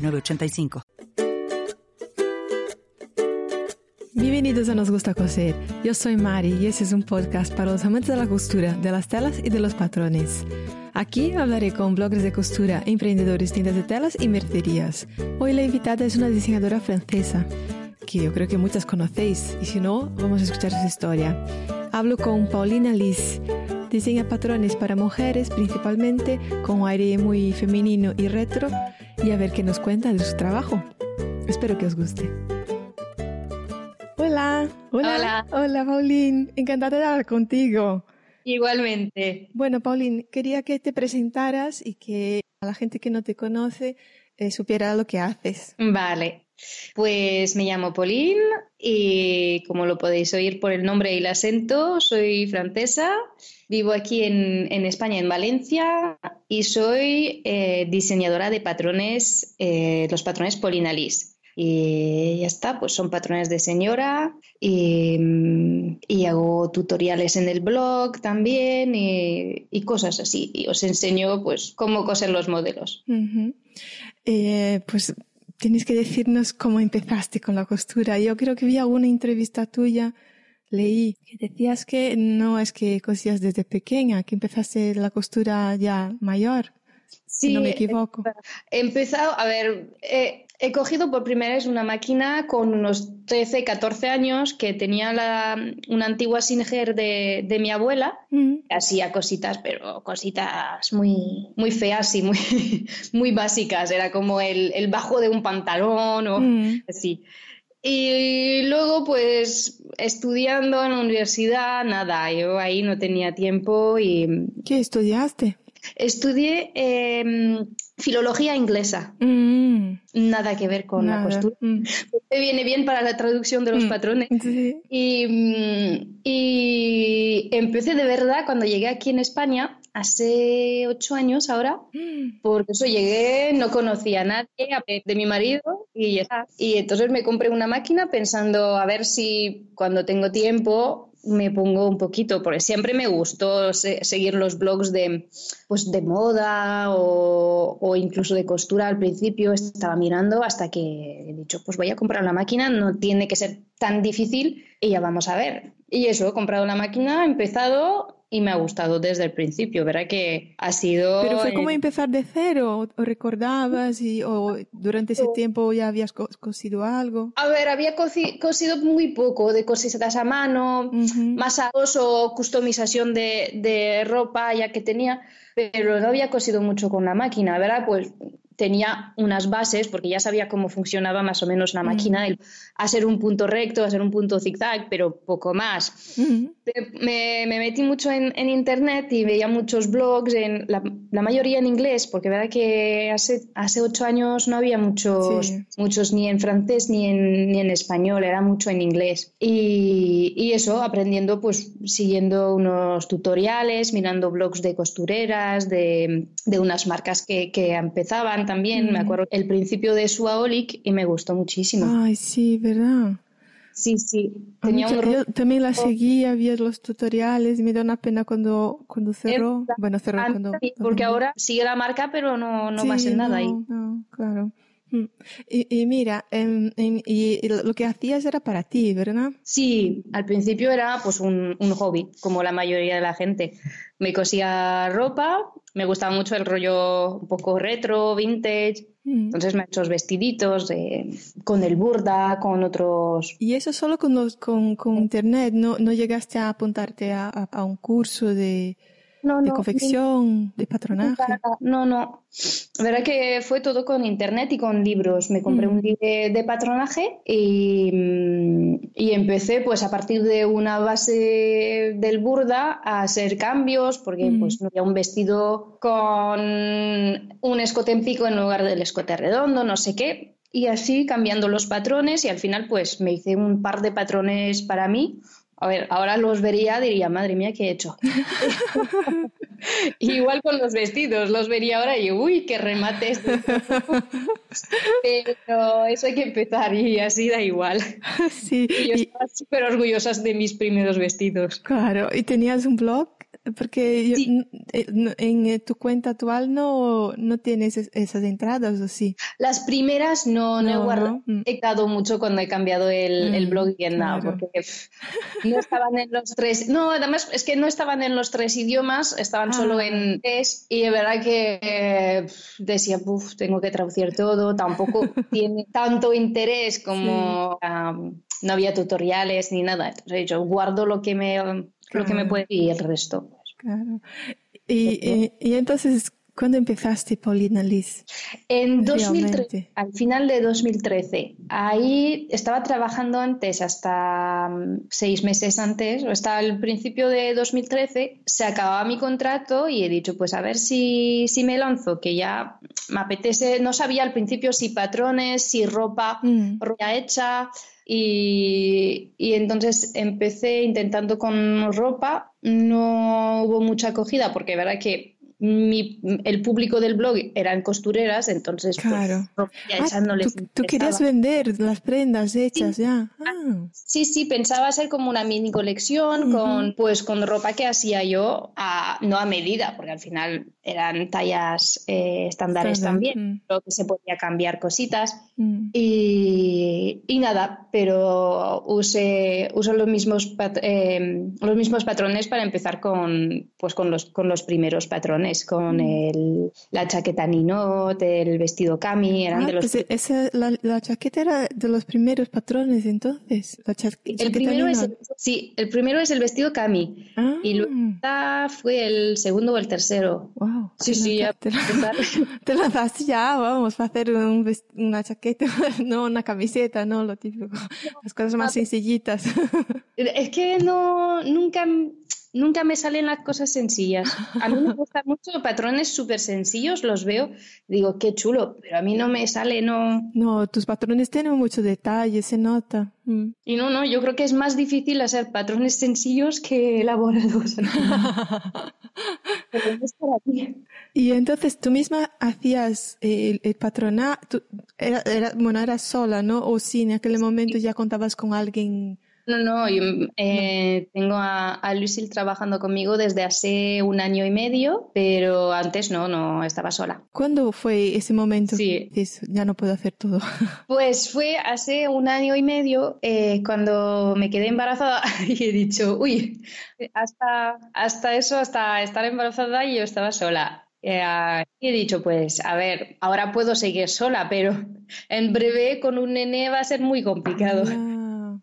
906985. Bienvenidos a Nos Gusta Coser. Yo soy Mari y este es un podcast para los amantes de la costura, de las telas y de los patrones. Aquí hablaré con bloggers de costura, emprendedores, tiendas de telas y mercerías. Hoy la invitada es una diseñadora francesa, que yo creo que muchas conocéis, y si no, vamos a escuchar su historia. Hablo con Paulina Liz. Diseña patrones para mujeres, principalmente con aire muy femenino y retro, y a ver qué nos cuenta de su trabajo. Espero que os guste. Hola, hola, Hola. hola, Paulín. Encantada de hablar contigo. Igualmente. Bueno, Paulín, quería que te presentaras y que a la gente que no te conoce eh, supiera lo que haces. Vale. Pues me llamo Pauline y como lo podéis oír por el nombre y el acento, soy francesa. Vivo aquí en, en España, en Valencia, y soy eh, diseñadora de patrones, eh, los patrones Paulina Lis. Y ya está, pues son patrones de señora y, hago tutoriales en el blog también y, cosas así. Y os enseño pues cómo coser los modelos. Eh, pues tienes que decirnos cómo empezaste con la costura. Yo creo que vi alguna entrevista tuya, leí que decías que no es que cosías desde pequeña, que empezaste la costura ya mayor, si no me equivoco. He empezado, a ver, eh, he cogido por primera vez una máquina con unos 13, 14 años que tenía la- una antigua Singer de, de mi abuela. Mm, Hacía cositas, pero cositas muy, muy feas y muy, muy básicas. Era como el, el bajo de un pantalón o mm. así. Y luego, pues, estudiando en la universidad, nada, yo ahí no tenía tiempo y ¿Qué estudiaste? Estudié em, filología inglesa. Mm, Nada que ver con la costura. Mm, Me viene bien para la traducción de los Mm. patrones. sí. Y, y empecé de verdad cuando llegué aquí en España, hace ocho años ahora, Mm, porque eso llegué, no conocía a nadie de mi marido y ya está. Y entonces me compré una máquina pensando a ver si cuando tengo tiempo me pongo un poquito, porque siempre me gustó se- seguir los blogs de, pues, de moda o, o incluso de costura al principio. Estaba mirando hasta que he dicho, pues voy a comprar la máquina, no tiene que ser tan difícil y ya vamos a ver. Y eso, he comprado la máquina, he empezado y me ha gustado desde el principio. Verá que ha sido... Pero fue como empezar de cero, o recordabas y o durante ese tiempo ya habías co- cosido algo. A ver, había cosi- cosido muy poco de cositas a mano, Ujú. masados o customización de, de ropa ya que tenía, pero no había cosido mucho con la máquina, ¿verdad? Pues tenía unas bases porque ya sabía cómo funcionaba más o menos la máquina, el hacer un punto recto, hacer un punto zigzag, pero poco más. Ujú. Me, me metí mucho en, en internet y veía muchos blogs, en la, la mayoría en inglés, porque verdad que hace, hace ocho años no había muchos, Sí. muchos ni en francés ni en, ni en español, era mucho en inglés. Y, y eso, aprendiendo, pues siguiendo unos tutoriales, mirando blogs de costureras, de, de unas marcas que, que empezaban también. Me acuerdo el principio de Suaolic y me gustó muchísimo. Ay, sí, ¿verdad? Sí, sí. A Tenía mí un yo también la seguía, vi los tutoriales y me da una pena cuando, cuando cerró. Exacto. Bueno, cerró A cuando... cuando porque murió. ahora sigue la marca, pero no, no Sí, más en nada ahí. no, claro. Mm. Y, y mira, em, em, y, lo que hacías era para ti, ¿verdad? Sí, al principio era pues un, un hobby, como la mayoría de la gente. Me cosía ropa, me gustaba mucho el rollo un poco retro, vintage, Mm. entonces me he hecho vestiditos con el burda, con otros... Y eso solo con, los, con, con internet, no, no llegaste a apuntarte a, a- a un curso de, de confección, de patronaje. No, no. La verdad que fue todo con internet y con libros. Me compré un mm. libro de patronaje y, y, empecé pues a partir de una base del burda a hacer cambios porque mm. pues no había un vestido con un escote en pico en lugar del escote redondo, no sé qué. Y así cambiando los patrones y al final pues me hice un par de patrones para mí a ver, ahora los vería, diría, madre mía, ¿qué he hecho? Igual con los vestidos, los vería ahora y, uy, qué remates. Pero eso hay que empezar y así da igual. Sí. Y yo estaba súper orgullosa de mis primeros vestidos. Claro, ¿y tenías un blog? Porque eh, en eh, tu cuenta actual no, no tienes esas entradas, ¿o sí? Las primeras no, no, he guardado. Mm. He dado mucho cuando he cambiado el, el mm, blog y claro. porque no estaban en los tres. No, además es que no estaban en los tres idiomas, estaban solo ah. en tres. Y de verdad que decía, Puf, tengo que traducir todo. Tampoco tiene tanto interés como. no había tutoriales ni nada. Entonces yo guardo lo que me lo que me puede y el resto. Pues. Claro. Y, y, entonces, ¿cuándo empezaste, Paulina Liz? En 2013, al final de 2013. Ahí estaba trabajando antes, hasta mm, seis meses antes, o hasta el principio de 2013, se acababa mi contrato y he dicho, pues a ver si, si me lanzo, que ya me apetece, no sabía al principio si patrones, si ropa, mm. ropa hecha y, entonces empecé intentando con ropa, no hubo mucha acogida porque verdad que el público del blog eran costureras, entonces pues, claro. Ah, tú, querías vender las prendas hechas ya. Ah. Sí, sí, pensaba hacer como una mini colección con pues con ropa que hacía yo a, no a medida, porque al final eran tallas eh, estándares también, pero que se podía cambiar cositas mm. y, y, nada, pero usé, uso los mismos eh, los mismos patrones para empezar con pues con los con los primeros patrones con mm. el, la chaqueta ninot, el vestido cami, eran ah, de los... Pues esa, la, la, chaqueta era de los primeros patrones entonces, la el primero es el, Sí, el primero es el vestido cami ah. y luego fue el segundo o el tercero. Wow. Sí, sí, ya. Te, te lanzaste ya, vamos, a hacer un una chaqueta, no una camiseta, no lo típico, las cosas más sencillitas. Es que no, nunca nunca me salen las cosas sencillas. A mí me gustan mucho patrones súper sencillos, los veo, digo, qué chulo, pero a mí no me sale, no. No, tus patrones tienen mucho detalle, se nota. Mm. Y no, no, yo creo que es más difícil hacer patrones sencillos que elaborados. y entonces tú misma hacías el, el patronato, era, era, bueno, eras sola, ¿no? O sí, en aquel momento ya contabas con alguien no, no, eh, tengo a, a Lucille trabajando conmigo desde hace un año y medio, pero antes no, no estaba sola. ¿Cuándo fue ese momento? Sí. ya no puedo hacer todo. Pues fue hace un año y medio eh, cuando me quedé embarazada y he dicho, uy, hasta, hasta eso, hasta estar embarazada yo estaba sola. Eh, y he dicho, pues, a ver, ahora puedo seguir sola, pero en breve con un nene va a ser muy complicado. Ah.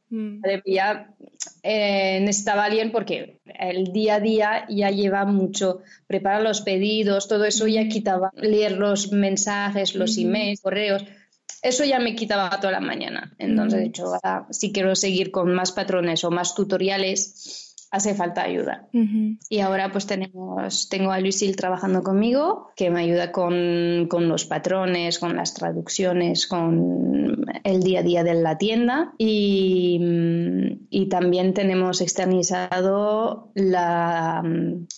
Mm. Ya eh, necesitaba alguien porque el día a día ya lleva mucho, prepara los pedidos, todo eso ya quitaba, leer los mensajes, los emails, correos, eso ya me quitaba toda la mañana. Entonces, de hecho, si quiero seguir con más patrones o más tutoriales, hace falta ayuda. Y ahora pues tenemos, tengo a Lucille trabajando conmigo, que me ayuda con, con, los patrones, con las traducciones, con el día a día de la tienda. Y, y también tenemos externizado la,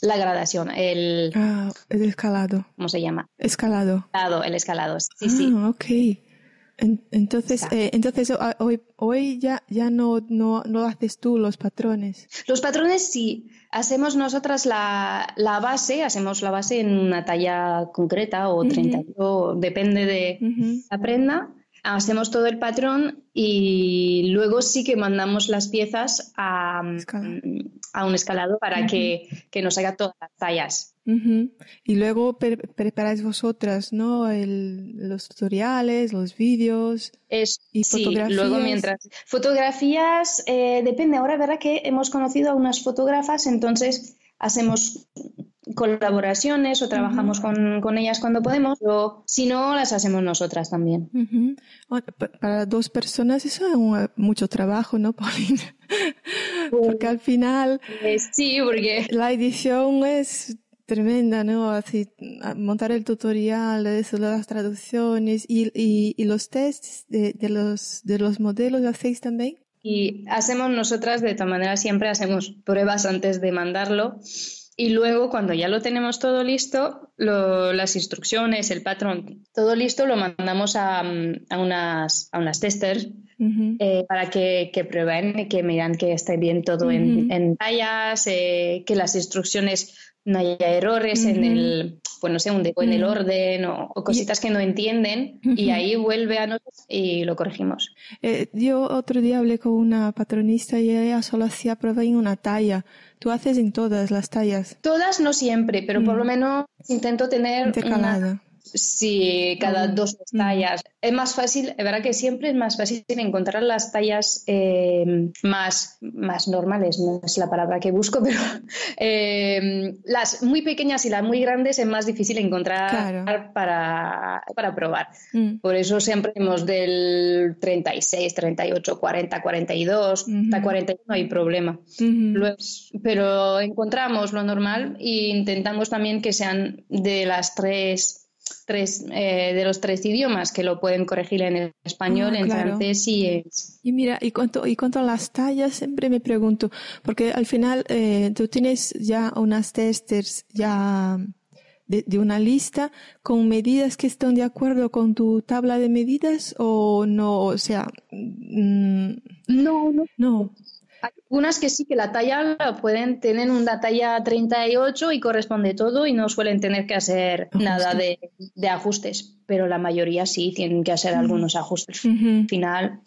la gradación, el, ah, el escalado. ¿Cómo se llama? Escalado. El escalado, sí, ah, sí. Ok. Entonces, eh, entonces hoy, hoy ya, ya no, no, no, haces tú los patrones. Los patrones sí. Hacemos nosotras la, la base, hacemos la base en una talla concreta o 30, depende de la prenda hacemos todo el patrón y luego sí que mandamos las piezas a, a un escalado para que, que, nos haga todas las tallas. Y luego preparáis vosotras, ¿no? los tutoriales, los vídeos y fotografías. luego mientras... Fotografías, eh, depende. Ahora, ¿verdad que hemos conocido a unas fotógrafas? Entonces hacemos colaboraciones o trabajamos con, con, ellas cuando podemos, o si no, las hacemos nosotras también. Para dos personas eso es mucho trabajo, ¿no, Paulina? porque al final... Eh, sí, porque... La edición es tremenda, ¿no? Así, montar el tutorial, eso, las traducciones y, y, y los tests de, de, los, de los modelos, ¿lo hacéis también? Y hacemos nosotras, de todas manera, siempre hacemos pruebas antes de mandarlo. Y luego, cuando ya lo tenemos todo listo, lo, las instrucciones, el patrón, todo listo, lo mandamos a, a unas, a unas testers eh, para que, que, prueben y que miran que esté bien todo en, en, tallas, eh, que las instrucciones no haya errores en el, pues no sé, un en el orden o, cositas que no entienden y ahí vuelve a nosotros y lo corregimos. Eh, yo otro día hablé con una patronista y ella solo hacía prueba en una talla. ¿Tú haces en todas las tallas? Todas no siempre, pero por lo menos intento tener Intercalada. Sí, cada dos tallas. Es más fácil, es verdad que siempre es más fácil encontrar las tallas eh, más, más normales, no es la palabra que busco, pero eh, las muy pequeñas y las muy grandes es más difícil encontrar para, para, probar. Mm. Por eso siempre hemos del 36, 38, 40, 42, hasta 41 no hay problema. pero encontramos lo normal e intentamos también que sean de las tres tres, eh, de los tres idiomas que lo pueden corregir en español, ah, en francés y en... Y mira, y cuanto, y cuanto a las tallas, siempre me pregunto, porque al final eh, tú tienes ya unas testers ya de, de, una lista con medidas que están de acuerdo con tu tabla de medidas o no, o sea... Mm, no, no. No. Hay unas que sí, que la talla pueden tener una talla 38 y corresponde todo y no suelen tener que hacer nada de, ajustes, pero la mayoría sí tienen que hacer algunos ajustes. Al final,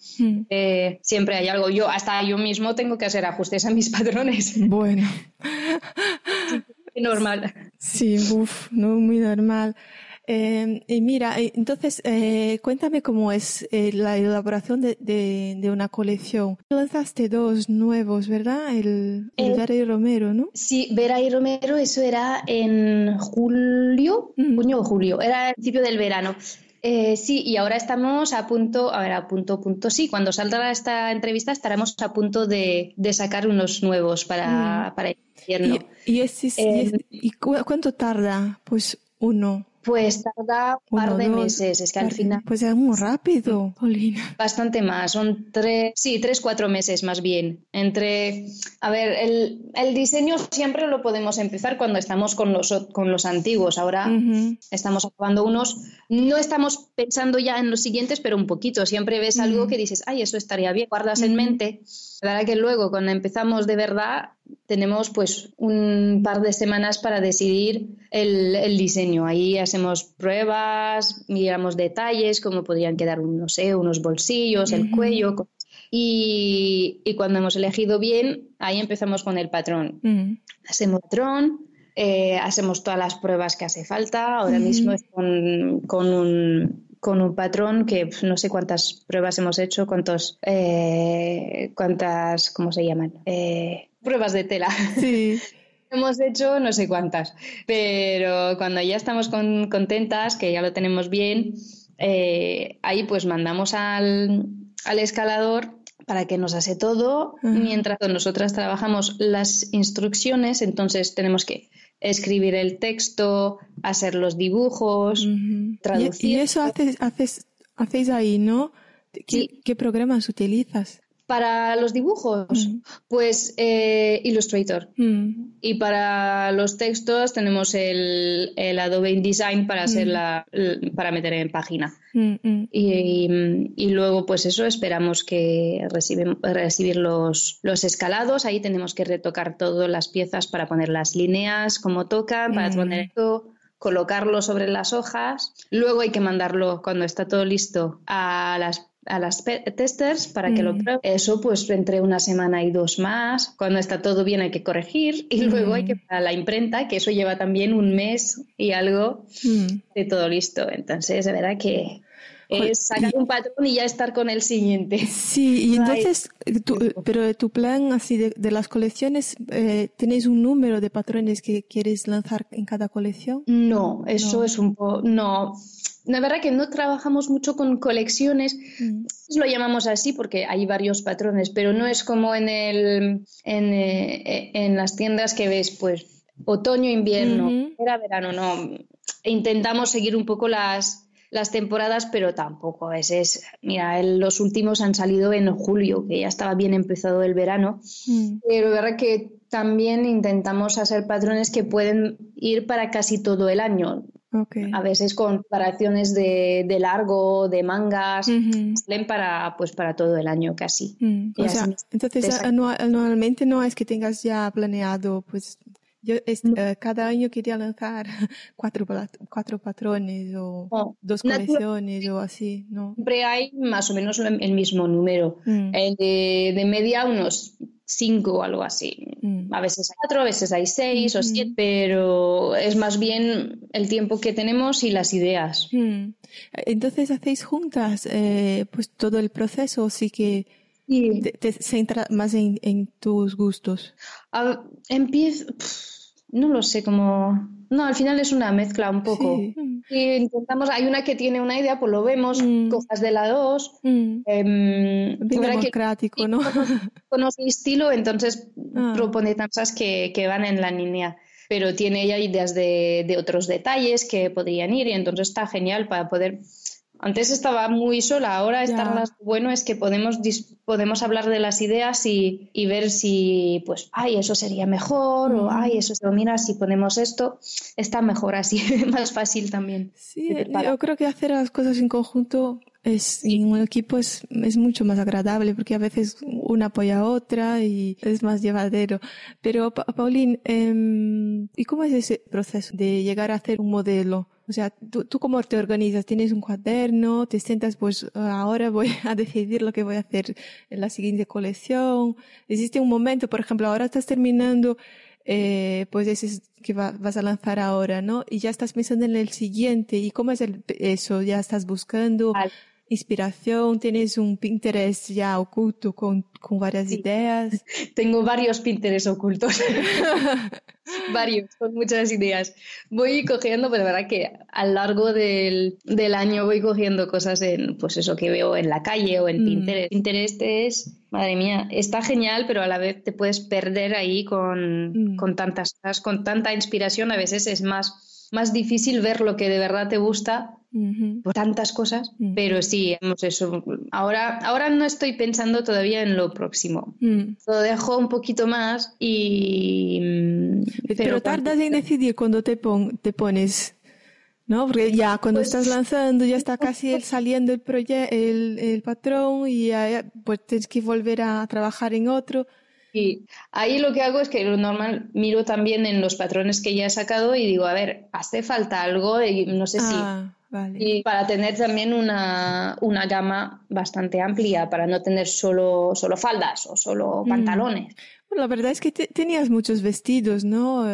eh, siempre hay algo. Yo, hasta yo mismo tengo que hacer ajustes a mis patrones. Bueno. normal. Sí, uff, no muy normal. Eh, y mira, eh, entonces, eh, cuéntame cómo es eh, la elaboración de, de, de, una colección. Lanzaste dos nuevos, ¿verdad? El, el Vera y Romero, ¿no? Sí, Vera y Romero, eso era en julio, mm. junio o julio, era el principio del verano. Eh, sí, y ahora estamos a punto, a ver, a punto, punto, sí, cuando salga esta entrevista estaremos a punto de, de sacar unos nuevos para, mm. para el invierno. ¿Y, y, es, y, ¿Y cuánto tarda? Pues uno. Pues tarda un par de meses, es que al final... Pues es muy rápido, Paulina. Bastante más, son tres, sí, tres, cuatro meses más bien. Entre, a ver, el, el diseño siempre lo podemos empezar cuando estamos con los, con los antiguos. Ahora estamos acabando unos, no estamos pensando ya en los siguientes, pero un poquito. Siempre ves algo que dices, ay, eso estaría bien, guardas en mente. La verdad que luego, cuando empezamos de verdad, tenemos pues un par de semanas para decidir el, el diseño. Ahí hacemos pruebas, miramos detalles, cómo podrían quedar, no sé, unos bolsillos, el cuello. Y, y, cuando hemos elegido bien, ahí empezamos con el patrón. Hacemos patrón, eh, hacemos todas las pruebas que hace falta. Ahora mismo es con, con, un, con un patrón que no sé cuántas pruebas hemos hecho, cuántos, eh, cuántas, ¿cómo se llaman? Eh, pruebas de tela. Sí. Hemos hecho no sé cuántas, pero cuando ya estamos contentas, que ya lo tenemos bien, eh, ahí pues mandamos al, al, escalador para que nos hace todo, mientras nosotras trabajamos las instrucciones, entonces tenemos que escribir el texto, hacer los dibujos, traducir. Y, eso haces, haces, hacéis ahí, ¿no? ¿Qué, ¿Qué programas utilizas? Para los dibujos, mm. pues eh, Illustrator. Mm. Y para los textos tenemos el, el Adobe InDesign para, hacer mm. la, para meter en página. Y, y, luego, pues eso, esperamos que reciben, recibir los, los escalados. Ahí tenemos que retocar todas las piezas para poner las líneas como tocan, para poner esto colocarlo sobre las hojas. Luego hay que mandarlo cuando está todo listo a las a las testers para que lo mm. prueben. Eso pues entre una semana y dos más. Cuando está todo bien hay que corregir y luego hay que mm. para la imprenta, que eso lleva también un mes y algo mm. de todo listo. Entonces, de verdad que es sacar un patrón y ya estar con el siguiente. Sí, y entonces, pero tu plan así de, las colecciones, eh, ¿tienes un número de patrones que quieres lanzar en cada colección? No, eso es un poco, no. La verdad que no trabajamos mucho con colecciones, mm. lo llamamos así porque hay varios patrones, pero no es como en, el, en, eh, en las tiendas que ves, pues otoño, invierno, era verano, no. Intentamos seguir un poco las, las temporadas, pero tampoco es, es mira, los últimos han salido en julio, que ya estaba bien empezado el verano, mm. pero es verdad que también intentamos hacer patrones que pueden ir para casi todo el año. A veces con variaciones de, de largo, de mangas, salen para, pues para todo el año casi. Mm. O sea, entonces anualmente no es que tengas ya planeado pues yo eh, cada año quería lanzar cuatro, cuatro patrones o dos colecciones o así, ¿no? Siempre hay más o menos el mismo número. Mm. de, media unos cinco o algo así. Mm. A veces hay cuatro, a veces hay seis o siete, pero es más bien el tiempo que tenemos y las ideas. Mm. Entonces hacéis juntas eh, pues todo el proceso, sí que te, centra más en, tus gustos. empiezo no lo sé cómo. No, al final es una mezcla un poco. Y intentamos, hay una que tiene una idea, pues lo vemos, mm. cosas de la dos. Mm. Eh, democrático, ¿no? Conoce estilo, entonces ah. propone cosas que, que, van en la línea. Pero tiene ya ideas de, de otros detalles que podrían ir y entonces está genial para poder antes estaba muy sola, ahora estar más bueno es que podemos, podemos hablar de las ideas y, ver si, pues, ay, eso sería mejor, o ay, eso se mira, si ponemos esto, está mejor así, más fácil también. Sí, yo creo que hacer las cosas en conjunto es, en un equipo es, es mucho más agradable porque a veces una apoya a otra y es más llevadero. Pero, Paulín, em, ¿y cómo es ese proceso de llegar a hacer un modelo? O sea, ¿tú, ¿tú cómo te organizas? ¿Tienes un cuaderno? ¿Te sientas, pues ahora voy a decidir lo que voy a hacer en la siguiente colección? ¿Existe un momento, por ejemplo, ahora estás terminando, eh, pues ese que vas a lanzar ahora, ¿no? Y ya estás pensando en el siguiente. ¿Y cómo es el, eso? ¿Ya estás buscando? Inspiración? ¿Tienes un Pinterest ya oculto con, con varias ideas? Tengo varios Pinterest ocultos. varios, con muchas ideas. Voy cogiendo, pero pues, la verdad que a lo largo del, del, año voy cogiendo cosas en, pues eso que veo en la calle o en mm. Pinterest. Pinterest es, madre mía, está genial, pero a la vez te puedes perder ahí con, mm. con tantas cosas, con tanta inspiración. A veces es más, más difícil ver lo que de verdad te gusta por tantas cosas, pero sí, eso. Ahora, ahora no estoy pensando todavía en lo próximo. Mm. Lo dejo un poquito más y... Mm, pero, tardas en decidir cuando te, te pones... ¿no? Porque ya cuando pues estás lanzando ya está casi saliendo el, el, el patrón y ya, pues tienes que volver a trabajar en otro. Y ahí lo que hago es que lo normal miro también en los patrones que ya he sacado y digo, a ver, hace falta algo y no sé si ah. Y para tener también una, una, gama bastante amplia, para no tener solo, solo faldas o solo mm. pantalones. Bueno, la verdad es que tenías muchos vestidos, ¿no?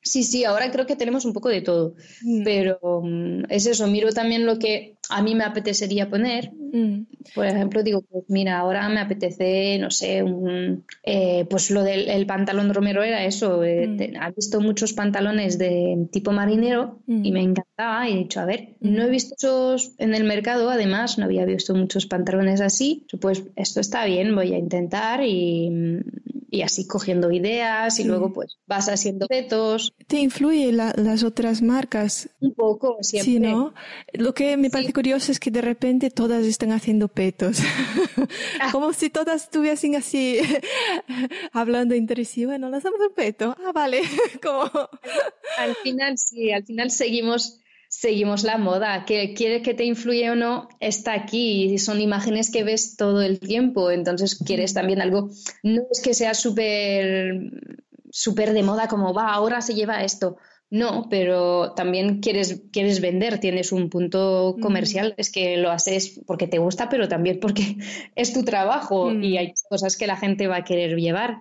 Sí, sí, ahora creo que tenemos un poco de todo, mm. pero mm, es eso, miro también lo que a mí me apetecería poner. Mm. Por ejemplo, digo, pues mira, ahora me apetece, no sé, un, eh, pues lo del pantalón romero era eso. Eh, ha visto muchos pantalones de tipo marinero y me encantaba y he dicho, a ver, no he visto muchos en el mercado, además, no había visto muchos pantalones así. Pues esto está bien, voy a intentar y y así cogiendo ideas y luego pues vas haciendo retos. ¿Te influye las otras marcas? Un poco, siempre. Sí, ¿no? Lo que me parece curioso es que de repente todas están haciendo petos. Ah. Como si todas estuviesen así hablando entre sí. Bueno, lanzamos un peto. Ah, vale. Como... Al final sí, al final seguimos seguimos la moda. Que quiere que te influye o no, está aquí. Y son imágenes que ves todo el tiempo. Entonces quieres también algo. No es que sea súper súper de moda como va, ahora se lleva esto. No, pero también quieres, quieres vender, tienes un punto comercial, es que lo haces porque te gusta, pero también porque es tu trabajo y hay cosas que la gente va a querer llevar.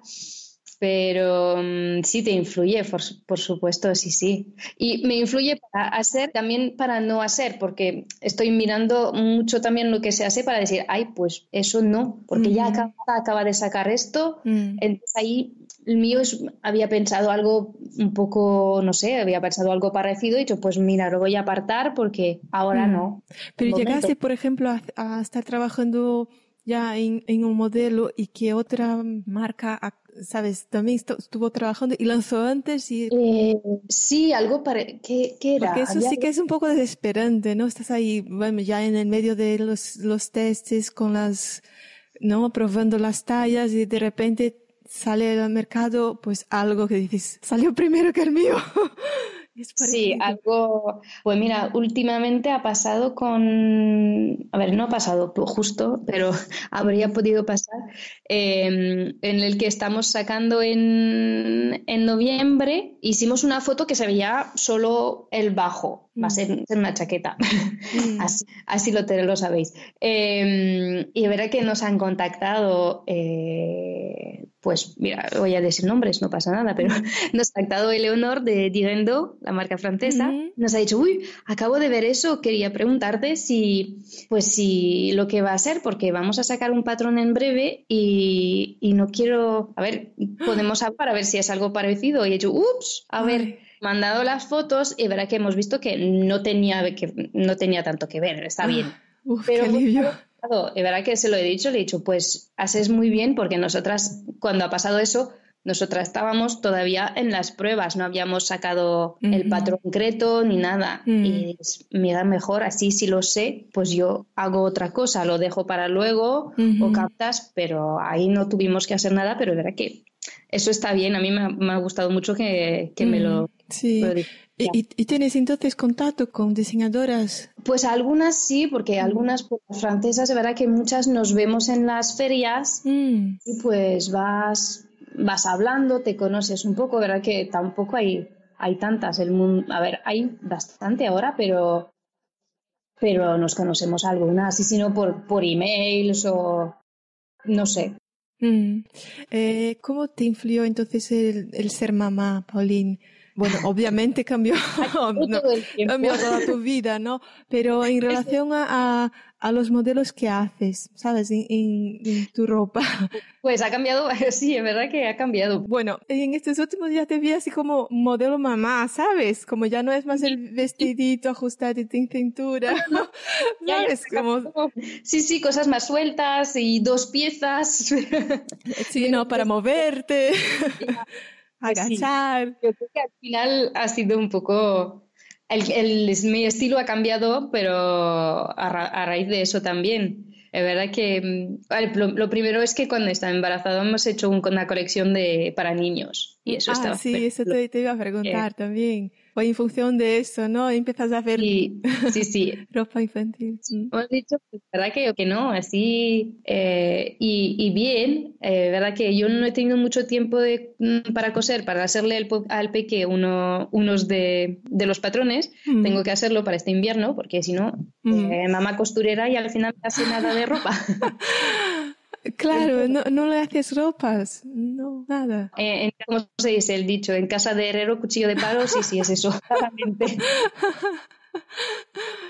Pero mm, sí te influye, por, supuesto, sí, sí. Y me influye para hacer, también para no hacer, porque estoy mirando mucho también lo que se hace para decir, ay, pues eso no, porque ya acaba, acaba, de sacar esto, mm. entonces ahí el mío es, había pensado algo un poco, no sé, había pensado algo parecido y dicho, pues mira, lo voy a apartar porque ahora mm. no. Pero llegaste, por ejemplo, a, estar trabajando ya en, un modelo y que otra marca, sabes, también estuvo trabajando y lanzó antes y... Eh, sí, algo para... ¿Qué, era? Porque eso sí que es un poco desesperante, ¿no? Estás ahí, bueno, ya en el medio de los, los testes con las, ¿no? Probando las tallas y de repente sale al mercado pues algo que dices, salió primero que el mío. Sí, algo, pues mira, últimamente ha pasado con, a ver, no ha pasado justo, pero habría podido pasar, em, en el que estamos sacando en, en, noviembre, hicimos una foto que se veía solo el bajo, va a ser, mm. una chaqueta, mm. así, así, lo, lo sabéis. Eh, y verá que nos han contactado eh, pues mira, voy a decir nombres, no pasa nada, pero nos ha contactado Eleonor de Digendo, la marca francesa, nos ha dicho, uy, acabo de ver eso, quería preguntarte si, pues si lo que va a ser, porque vamos a sacar un patrón en breve y, no quiero, a ver, podemos hablar para ver si es algo parecido. Y he dicho, ups, a ver mandado las fotos y verá que hemos visto que no tenía, que no tenía tanto que ver, está bien. pero es verdad que se lo he dicho, le he dicho, pues haces muy bien porque nosotras, cuando ha pasado eso, nosotras estábamos todavía en las pruebas, no habíamos sacado el patrón concreto ni nada. Mm. Y me da mejor, así si lo sé, pues yo hago otra cosa, lo dejo para luego o captas, pero ahí no tuvimos que hacer nada, pero verdad que eso está bien, a mí me, ha gustado mucho que, me lo... Mm, sí. ¿Y, tienes entonces contacto con diseñadoras? Pues algunas sí, porque algunas pues, francesas, de verdad que muchas nos vemos en las ferias mm. y pues vas, vas hablando, te conoces un poco, verdad que tampoco hay, hay tantas. El mundo, a ver, hay bastante ahora, pero, pero nos conocemos algunas, y si no por, por emails o no sé. Mm. Eh, ¿Cómo te influyó entonces el, el ser mamá, Pauline? Bueno, obviamente cambió, cambió toda tu vida, ¿no? Pero en relación a, a, los modelos que haces, ¿sabes? En, tu ropa. Pues ha cambiado, sí, es verdad que ha cambiado. Bueno, en estos últimos días te vi así como modelo mamá, ¿sabes? Como ya no es más el vestidito ajustadito en cintura, ¿no? ¿Sabes? como... Sí, sí, cosas más sueltas y dos piezas. Sí, no, para moverte agachar. Yo creo que al final ha sido un poco... El, mi estilo ha cambiado, pero a, raíz de eso también. Es verdad que mm, lo, primero es que cuando estaba embarazada hemos hecho una colección de para niños y eso ah, sí, eso te, iba a preguntar también o en función de eso, ¿no? Empiezas a ver sí, sí, sí. ropa infantil. Mm. Hemos dicho, pues, verdad que, que no, así, eh, y, y, bien, eh, verdad que yo no he tenido mucho tiempo de, mm, para coser, para hacerle el, al peque uno, unos de, de los patrones, mm. tengo que hacerlo para este invierno, porque si no, eh, mamá costurera y al final no hace nada de ropa. Claro, no, no le haces ropas, no, nada. Eh, ¿Cómo se dice el dicho? En casa de herrero, cuchillo de palo, sí, sí, es eso, claramente.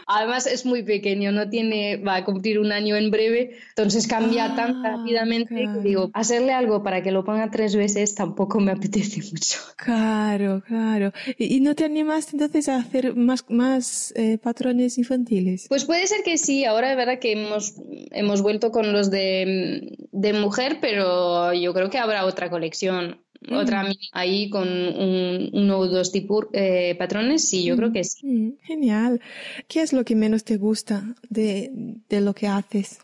Además es muy pequeño, no tiene, va a cumplir un año en breve, entonces cambia ah, tan rápidamente que digo, hacerle algo para que lo ponga tres veces tampoco me apetece mucho. Claro, claro. ¿Y, no te animas entonces a hacer más, más eh, patrones infantiles? Pues puede ser que sí, ahora es verdad que hemos, hemos vuelto con los de, de mujer, pero yo creo que habrá otra colección otra mm. ahí con un, uno o dos tipos eh, patrones, sí, yo creo que sí. Mm, genial. ¿Qué es lo que menos te gusta de, de lo que haces?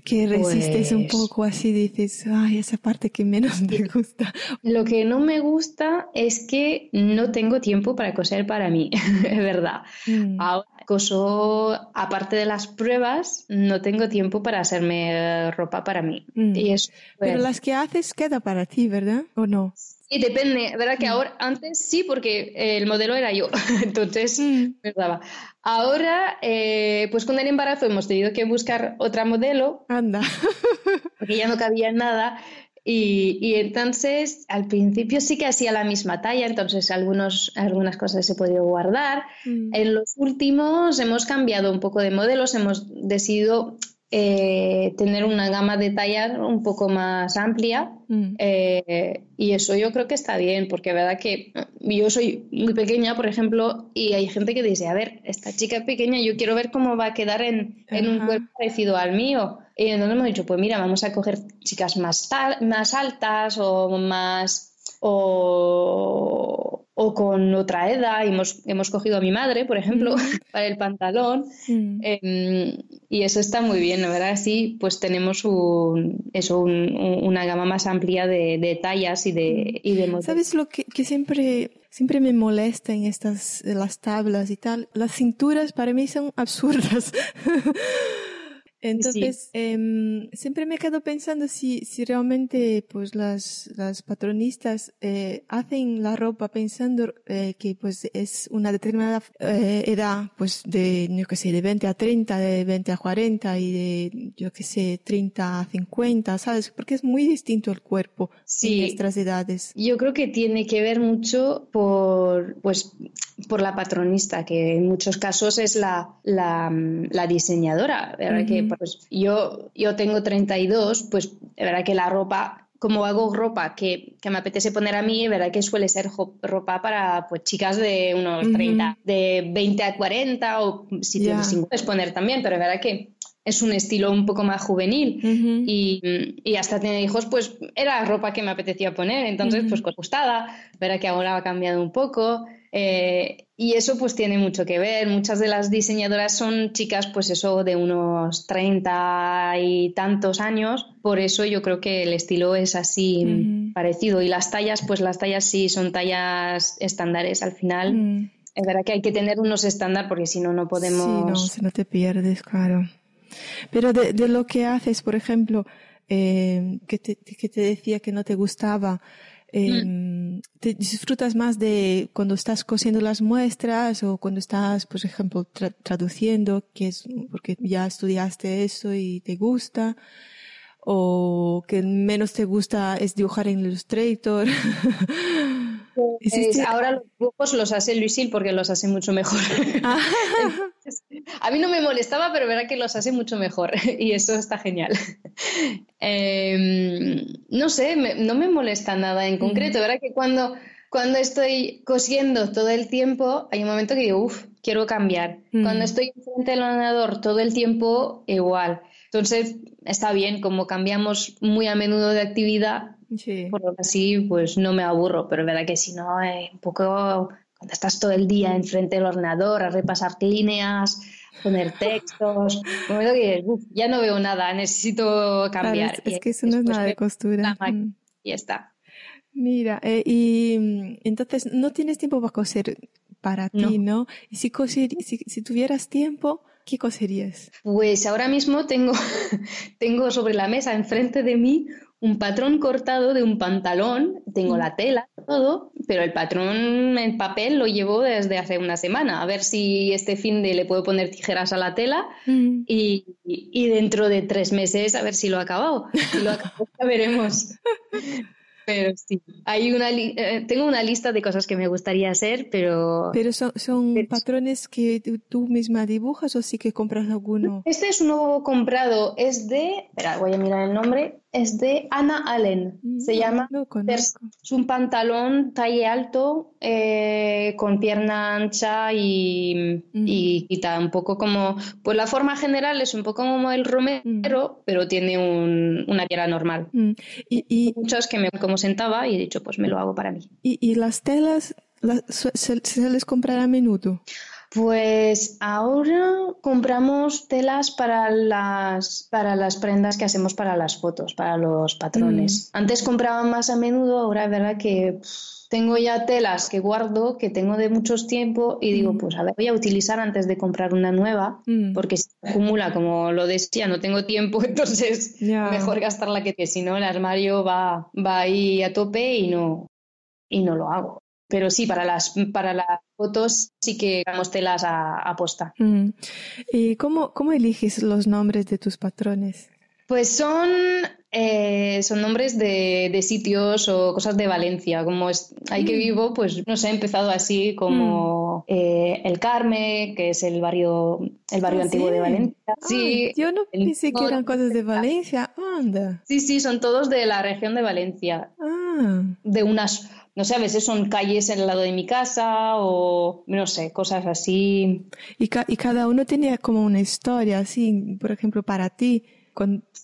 Que resistes un pues poco así, dices, ay, esa parte que menos me gusta. Lo que no me gusta es que no tengo tiempo para coser para mí, es verdad. Mm. Ahora coso, aparte de las pruebas, no tengo tiempo para hacerme ropa para mí. Y eso, Pero pues las que haces queda para ti, ¿verdad? ¿O no? Sí, depende, ¿verdad? Que mm. ahora, antes sí, porque el modelo era yo, entonces mm. me daba. Ahora, eh, pues con el embarazo hemos tenido que buscar otra modelo. Anda. porque ya no cabía nada. Y, y, entonces al principio sí que hacía la misma talla, entonces algunos, algunas cosas se podía guardar. Mm. En los últimos hemos cambiado un poco de modelos, hemos decidido eh, tener una gama de tallas un poco más amplia mm. eh, y eso yo creo que está bien porque verdad que yo soy muy pequeña por ejemplo y hay gente que dice a ver esta chica es pequeña yo quiero ver cómo va a quedar en, en un cuerpo parecido al mío y entonces hemos dicho pues mira vamos a coger chicas más, más altas o más o, o con otra edad. Hemos, hemos cogido a mi madre, por ejemplo, para el pantalón. Em, y eso está muy bien, la verdad. Así pues tenemos un, eso, una gama más amplia de, tallas y de, y de modelos. ¿Sabes lo que, que, siempre, siempre me molesta en estas las tablas y tal? Las cinturas para mí son absurdas. Entonces, em, siempre me quedo pensando si, si realmente pues las, las patronistas eh, hacen la ropa pensando eh, que pues es una determinada eh, edad, pues de, yo qué sé, de 20 a 30, de 20 a 40 y de, yo qué sé, 30 a 50, ¿sabes? Porque es muy distinto el cuerpo en nuestras edades. Yo creo que tiene que ver mucho por, pues, por la patronista, que en muchos casos es la, la, la diseñadora, ¿verdad? que pues yo, yo tengo 32, pues de verdad que la ropa, como hago ropa que, que me apetece poner a mí, verdad que suele ser ropa para pues chicas de unos 30, de 20 a 40 o si tienes 50 puedes poner también, pero es verdad que es un estilo un poco más juvenil. Y, y, hasta tener hijos, pues era ropa que me apetecía poner, entonces pues gustada, verá que ahora ha cambiado un poco. Eh, y eso pues tiene mucho que ver. Muchas de las diseñadoras son chicas pues eso de unos 30 y tantos años. Por eso yo creo que el estilo es así parecido. Y las tallas, pues las tallas sí son tallas estándares al final. Es verdad que hay que tener unos estándar porque si no, no podemos... Sí, no, si no te pierdes, claro. Pero de, de lo que haces, por ejemplo, eh, que, te, que te decía que no te gustaba, eh, ¿Te disfrutas más de cuando estás cosiendo las muestras o cuando estás, por ejemplo, traduciendo, que es porque ya estudiaste eso y te gusta? ¿O que menos te gusta es dibujar en Illustrator? Pues ahora los dibujos los hace Luisil porque los hace mucho mejor. A mí no me molestaba, pero verá que los hace mucho mejor y eso está genial. Em, no sé, no me molesta nada en concreto. Verá que cuando, cuando estoy cosiendo todo el tiempo, hay un momento que digo, uff, quiero cambiar. Cuando estoy frente al ordenador todo el tiempo, igual. Entonces, está bien, como cambiamos muy a menudo de actividad, por lo que así, pues no me aburro, pero es verdad que si no, eh, un poco cuando estás todo el día enfrente del ordenador a repasar líneas, poner textos, que ya no veo nada, necesito cambiar. es, que eso no es nada de costura. Mm. Y está. Mira, eh, y mm, entonces no tienes tiempo para coser para ti, ¿no? Y si, si, si tuvieras tiempo, ¿qué coserías? Pues ahora mismo tengo, tengo sobre la mesa enfrente de mí un patrón cortado de un pantalón, tengo la tela, todo, pero el patrón en papel lo llevo desde hace una semana, a ver si este fin de le puedo poner tijeras a la tela y, y, dentro de tres meses a ver si lo he acabado. Si lo acabo, ya veremos. Pero sí, hay una eh, tengo una lista de cosas que me gustaría hacer, pero... ¿Pero son, son patrones que tú misma dibujas o sí que compras alguno? Este es un nuevo comprado, es de... Espera, voy a mirar el nombre es de Anna Allen. Mm, Se llama. Es un pantalón talle alto eh, con pierna ancha y, mm. y, un poco como. Pues la forma general es un poco como el romero, mm. pero tiene una pierna normal. Y, y, Muchas que me como sentaba y he dicho, pues me lo hago para mí. ¿Y, y las telas se, les comprará a menudo? Pues ahora compramos telas para las, para las prendas que hacemos para las fotos, para los patrones. Mm. Antes compraba más a menudo, ahora es verdad que tengo ya telas que guardo, que tengo de muchos tiempo y digo, mm. pues a ver, voy a utilizar antes de comprar una nueva, mm. porque si acumula, como lo decía, no tengo tiempo, entonces mejor gastarla que, si no el armario va, va ahí a tope y no, y no lo hago. Pero sí, para las, para las fotos sí que damos telas a, a posta. Mm. ¿Y cómo, cómo eliges los nombres de tus patrones? Pues son eh, son nombres de, de, sitios o cosas de Valencia. Como es ahí que mm. vivo, pues no sé, he empezado así como mm. eh, el Carme, que es el barrio, el barrio ah, antiguo de Valencia. Ah, sí, yo no pensé que eran cosas de Valencia. Anda. Sí, sí, son todos de la región de Valencia. Ah. De unas no sé, a veces son calles en el lado de mi casa o, no sé, cosas así. Y, y cada uno tenía como una historia, así, por ejemplo, para ti.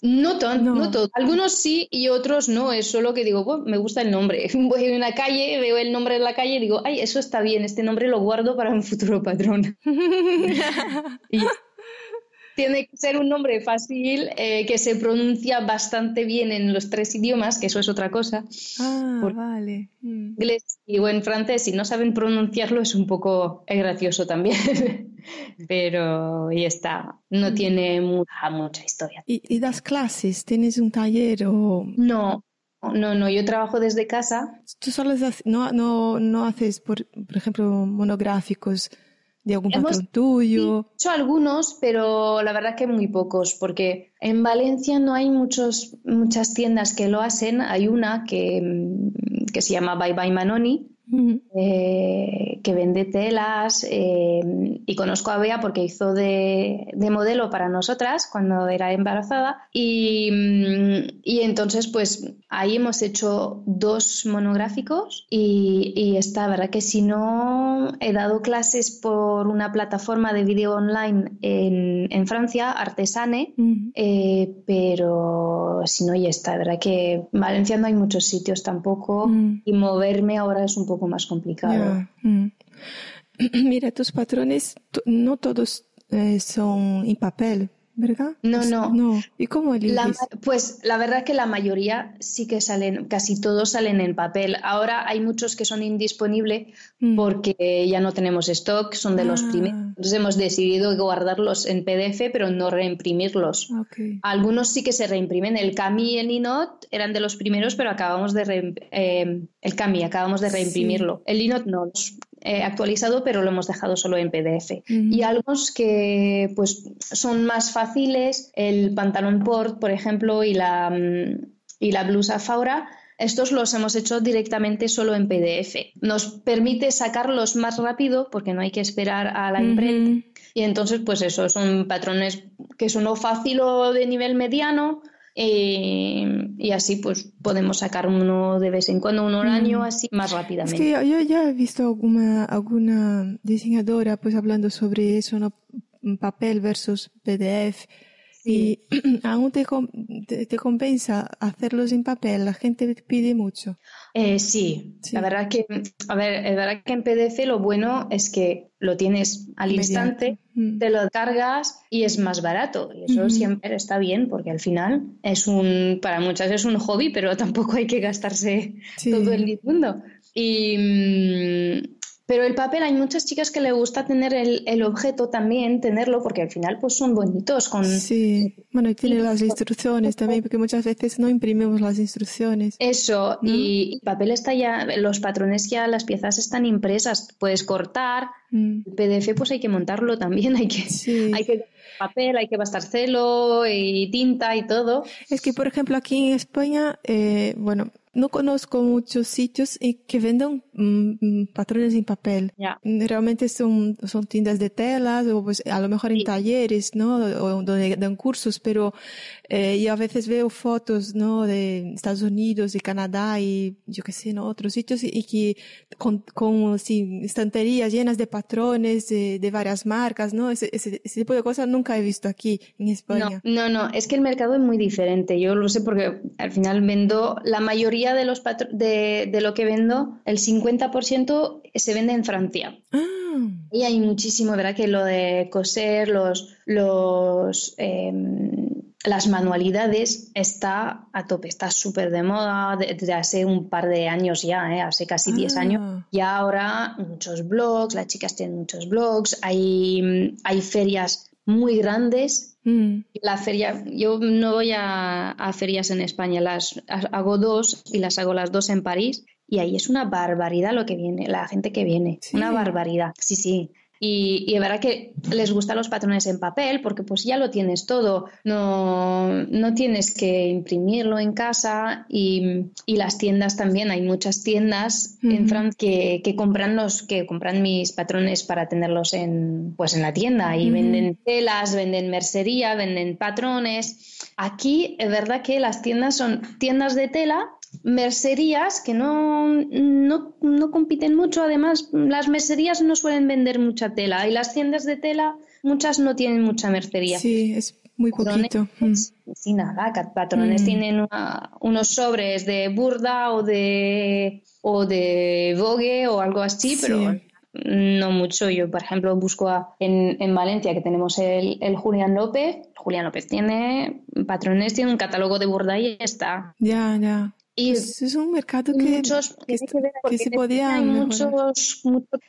No, no. todos. Algunos sí y otros no. Es solo que digo, me gusta el nombre. Voy a una calle, veo el nombre en la calle y digo, ay, eso está bien, este nombre lo guardo para un futuro patrón. y tiene que ser un nombre fácil, eh, que se pronuncia bastante bien en los tres idiomas, que eso es otra cosa. Ah, vale. Mm. Inglés y en francés, si no saben pronunciarlo, es un poco gracioso también. Pero ya está, no mm. tiene mucha, mucha historia. ¿Y, das clases? ¿Tienes un taller o...? No, no, no, yo trabajo desde casa. ¿Tú solo no, no, no haces, por, por ejemplo, monográficos de algún patrón tuyo? hecho algunos, pero la verdad que muy pocos, porque en Valencia no hay muchos, muchas tiendas que lo hacen. Hay una que, que se llama Bye Bye Manoni, eh, que vende telas eh, y conozco a Bea porque hizo de, modelo para nosotras cuando era embarazada y, y, entonces pues ahí hemos hecho dos monográficos y, y está, verdad que si no he dado clases por una plataforma de vídeo online en, en Francia, Artesane, eh, pero si no ya está, verdad que en Valencia no hay muchos sitios tampoco y moverme ahora es un poco más complicado. Mm. Mira, tus patrones no todos eh, son papel, ¿verdad? No, no. no. ¿Y cómo eliges? pues la verdad que la mayoría sí que salen, casi todos salen en papel. Ahora hay muchos que son indisponibles mm. porque ya no tenemos stock, son de los ah. primeros. Entonces hemos decidido guardarlos en PDF, pero no reimprimirlos. Algunos sí que se reimprimen. El Cami y el Inot eran de los primeros, pero acabamos de eh, el Cami acabamos de reimprimirlo. El Inot no, eh, actualizado, pero lo hemos dejado solo en PDF. Y algunos que pues son más fáciles, el pantalón port, por ejemplo, y la, mm, y la blusa Faura, estos los hemos hecho directamente solo en PDF. Nos permite sacarlos más rápido porque no hay que esperar a la imprenta. Y entonces, pues eso, son patrones que son o fácil o de nivel mediano eh, y así pues podemos sacar uno de vez en cuando, uno al mm. año, así más rápidamente. Es que yo ya he visto alguna, alguna diseñadora pues hablando sobre eso, ¿no? papel versus PDF. Y aún te, te, compensa hacerlos en papel, la gente pide mucho. Eh, sí. la verdad que, a ver, es verdad que en PDF lo bueno es que lo tienes al instante, mm. te lo cargas y es más barato. Y eso siempre está bien porque al final es un, para muchas es un hobby, pero tampoco hay que gastarse todo el mundo. Y, mm, pero el papel, hay muchas chicas que le gusta tener el, objeto también, tenerlo, porque al final pues son bonitos. Con... Sí, bueno, y tiene las instrucciones también, porque muchas veces no imprimimos las instrucciones. Eso, y el papel está ya, los patrones ya, las piezas están impresas, puedes cortar, mm. el PDF pues hay que montarlo también, hay que, hay que papel, hay que bastar celo y tinta y todo. Es que, por ejemplo, aquí en España, eh, bueno, no conozco muchos sitios que vendan mm, mm, patrones en papel. Realmente son, son tiendas de telas o pues a lo mejor en talleres, ¿no? O donde dan cursos, pero eh, yo a veces veo fotos, ¿no? De Estados Unidos, de Canadá y yo qué sé, ¿no? Otros sitios y, que con, con estanterías llenas de patrones de, de varias marcas, ¿no? Ese, ese, tipo de cosas nunca he visto aquí en España. No, no, no, es que el mercado es muy diferente. Yo lo sé porque al final vendo la mayoría de, los de, de, lo que vendo, el 50% se vende en Francia. Ah. Y hay muchísimo, ¿verdad? Que lo de coser, los, los, em, las manualidades está a tope, está súper de moda desde hace un par de años ya, ¿eh? hace casi 10 ah. años. Y ahora muchos blogs, las chicas tienen muchos blogs, hay, hay ferias muy grandes Mm. La feria, yo no voy a, ferias en España, las hago dos y las hago las dos en París y ahí es una barbaridad lo que viene, la gente que viene, una barbaridad. Sí, sí. Y, es verdad que les gustan los patrones en papel porque pues ya lo tienes todo, no, no tienes que imprimirlo en casa y, y, las tiendas también, hay muchas tiendas en Francia que, que, compran los, que compran mis patrones para tenerlos en, pues en la tienda y venden telas, venden mercería, venden patrones. Aquí es verdad que las tiendas son tiendas de tela mercerías que no, no, compiten mucho. Además, las mercerías no suelen vender mucha tela y las tiendas de tela, muchas no tienen mucha mercería. Sí, es muy poquito. Mm. Sí, nada, patrones mm. tienen unos sobres de burda o de, o de vogue o algo así, pero no mucho. Yo, por ejemplo, busco en, en, Valencia, que tenemos el, el, Julián López. Julián López tiene patrones, tiene un catálogo de burda y está. Ya, ya. Y es un mercado que, muchos, que, se podía hay muchos,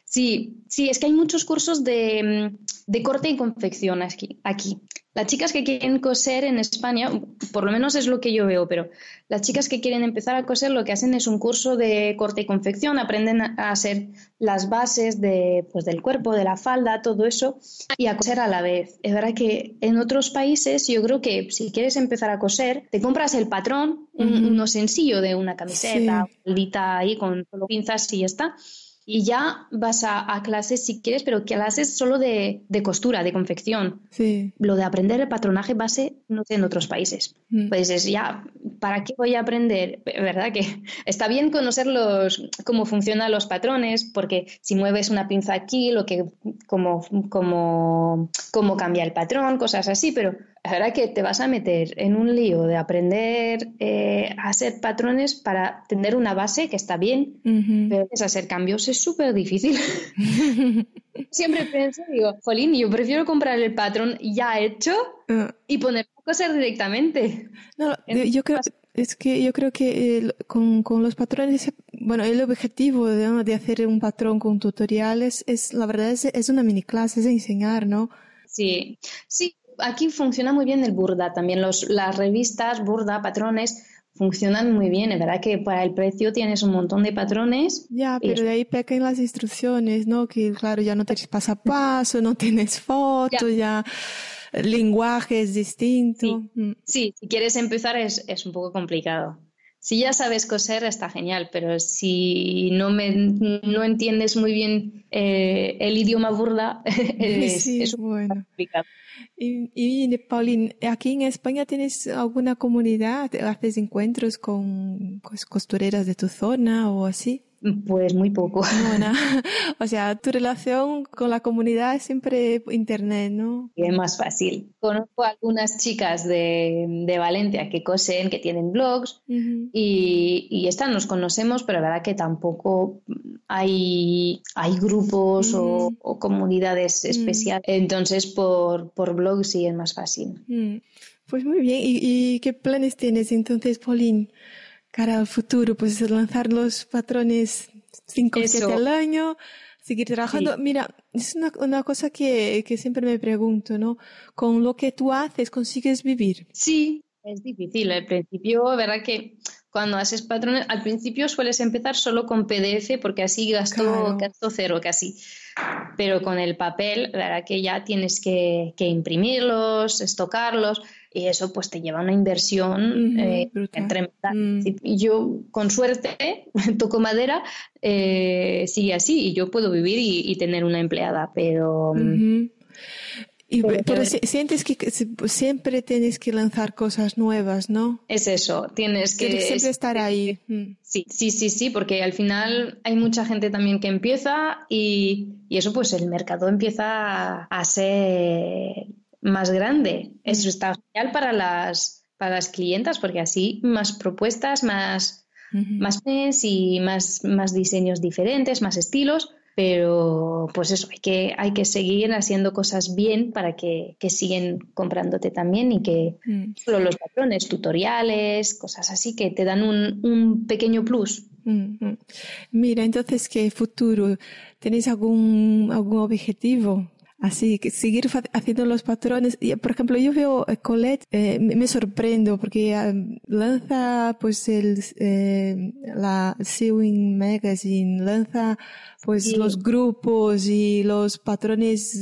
sí, sí, es que hay muchos cursos de, de corte y confección aquí, aquí. Las chicas que quieren coser en España, por lo menos es lo que yo veo, pero las chicas que quieren empezar a coser lo que hacen es un curso de corte y confección, aprenden a hacer las bases de, pues, del cuerpo, de la falda, todo eso, y a coser a la vez. Es verdad que en otros países yo creo que si quieres empezar a coser, te compras el patrón, uno sencillo de una camiseta, sí. ahí con solo pinzas y ya está y ya vas a, clases si quieres, pero clases solo de, de costura, de confección. Sí. Lo de aprender el patronaje base no sé en otros países. Mm. Pues es ya, ¿para qué voy a aprender? ¿Verdad que está bien conocer los, cómo funcionan los patrones? Porque si mueves una pinza aquí, lo que, cómo, cómo, cómo cambia el patrón, cosas así, pero ahora que te vas a meter en un lío de aprender eh, a hacer patrones para tener una base que está bien, pero es hacer cambios es súper difícil. Siempre pienso, digo, Jolín, yo prefiero comprar el patrón ya hecho ah. y poner a coser directamente. No, yo creo, es que yo creo que con, con, los patrones, bueno, el objetivo de, hacer un patrón con tutoriales es, la verdad, es, es una mini clase, es enseñar, ¿no? Sí, sí, aquí funciona muy bien el Burda, también los, las revistas Burda, patrones, funcionan muy bien. Es verdad que para el precio tienes un montón de patrones. Ya, pero de ahí pecan las instrucciones, ¿no? Que claro, ya no tienes paso a paso, no tienes fotos, ya. el lenguaje es distinto. Mm. Sí. si quieres empezar es, es, un poco complicado. Si ya sabes coser está genial, pero si no, me, no entiendes muy bien eh, el idioma burda es, sí, es bueno. complicado. Y, y Pauline, ¿aquí en España tienes alguna comunidad? ¿Haces encuentros con costureras de tu zona o así? Pues muy poco. O sea, tu relación con la comunidad es siempre internet, ¿no? Es más fácil. Conozco a algunas chicas de, de Valencia que cosen, que tienen blogs y, y estas nos conocemos, pero la verdad que tampoco hay, hay grupos o, comunidades especiales. Entonces, por, por blogs sí es más fácil. Pues muy bien. ¿Y, ¿Y, qué planes tienes entonces, Pauline? cara al futuro, pues lanzar los patrones 5 o 7 al año, seguir trabajando. Mira, es una, una cosa que, que, siempre me pregunto, ¿no? Con lo que tú haces, ¿consigues vivir? Sí, es difícil. Al principio, ¿verdad que cuando haces patrones, al principio sueles empezar solo con PDF porque así gasto, gasto cero casi. Pero con el papel, verdad que ya tienes que, que imprimirlos, estocarlos y eso pues te lleva a una inversión eh, tremenda. Mm. Yo con suerte toco madera, eh, sigue así y yo puedo vivir y, tener una empleada, pero... Mm, pero, sientes que siempre tienes que lanzar cosas nuevas, ¿no? Es eso, tienes que... siempre estar ahí. Mm. Sí, sí, sí, sí, porque al final hay mucha gente también que empieza y, y eso pues el mercado empieza a ser más grande. Eso está genial para las, para las clientas porque así más propuestas, más, más y más, más diseños diferentes, más estilos. Pero pues eso, hay que, hay que seguir haciendo cosas bien para que, que siguen comprándote también y que mm. solo los patrones, tutoriales, cosas así que te dan un, un pequeño plus. Mira, entonces, ¿qué futuro? ¿Tenéis algún, algún objetivo Así que seguir haciendo los patrones. Y, por ejemplo, yo veo eh, Colette, eh, me, sorprendo porque eh, lanza pues el, la Sewing Magazine, lanza pues los grupos y los patrones,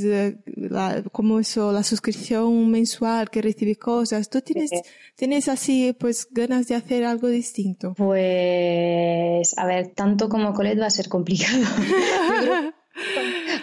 como eso, la suscripción mensual que recibe cosas. ¿Tú tienes, tienes así pues ganas de hacer algo distinto? Pues, a ver, tanto como Colette va a ser complicado.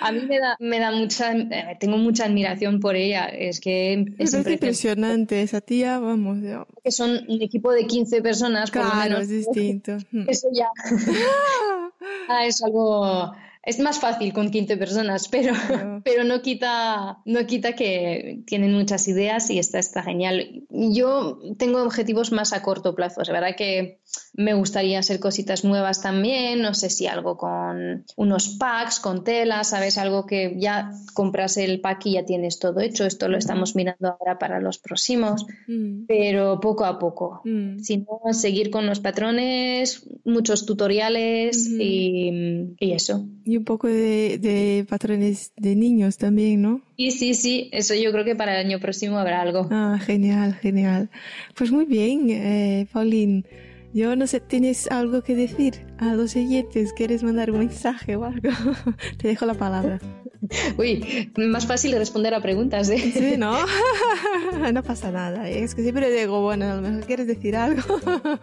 A mí me da, me da mucha, eh, tengo mucha admiración por ella. Es que es, impresionante esa tía, vamos. Que son un equipo de 15 personas, claro, por lo menos. es distinto. Eso ya. ah, es algo es más fácil con 15 personas, pero, pero no, quita, no quita que tienen muchas ideas y esta está genial. Yo tengo objetivos más a corto plazo. Es verdad que me gustaría hacer cositas nuevas también. No sé si algo con unos packs, con telas, ¿sabes? Algo que ya compras el pack y ya tienes todo hecho. Esto lo estamos mirando ahora para los próximos, mm. pero poco a poco. Mm. Si no, seguir con los patrones, muchos tutoriales y, y eso y un poco de, patrones de niños también, ¿no? Sí, sí, sí, eso yo creo que para el año próximo habrá algo. Ah, genial, genial. Pues muy bien, eh, Pauline. Yo no sé, ¿tienes algo que decir a los oyentes? ¿Quieres mandar un mensaje o algo? Te dejo la palabra. Uy, más fácil responder a preguntas, ¿eh? Sí, ¿no? no pasa nada. Es que siempre digo, bueno, a lo mejor quieres decir algo. no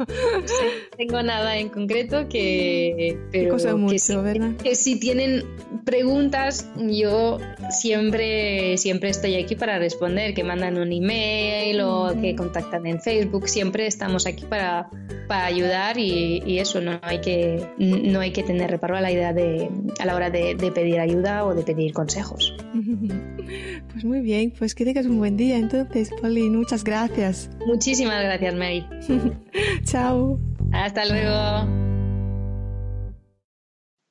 tengo nada en concreto que... Pero cosa mucho, si, ¿verdad? Que si tienen preguntas, yo siempre, siempre estoy aquí para responder, que mandan un email o que contactan en Facebook. Siempre estamos aquí para, para ayudar y, eso, no hay, que, no hay que tener reparo a la idea de, a la hora de, de pedir ayuda o de pedir consejos. Pues muy bien, pues que tengas un buen día entonces, Pauline. Muchas gracias. Muchísimas gracias, Mary. Chao. Hasta luego.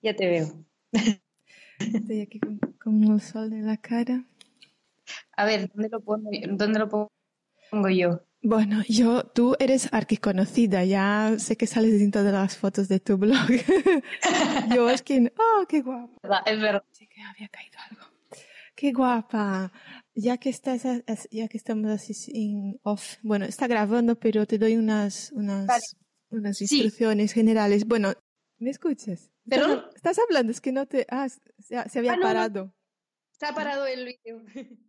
Ya te veo. Estoy aquí con, con el sol en la cara. A ver, ¿dónde lo pongo, dónde lo pongo yo? Bueno, yo, tú eres arquiconocida, ya sé que sales en todas las fotos de tu blog. yo es que, oh, qué guapa. Es verdad. Sí que había caído algo. Qué guapa. Ya que estás, ya que estamos así en off, bueno, está grabando, pero te doy unas, unas, unas instrucciones generales. Bueno, ¿me escuchas? ¿Perdón? Estás, hablando, es que no te, ah, se, había ah, parado. Está parado el vídeo.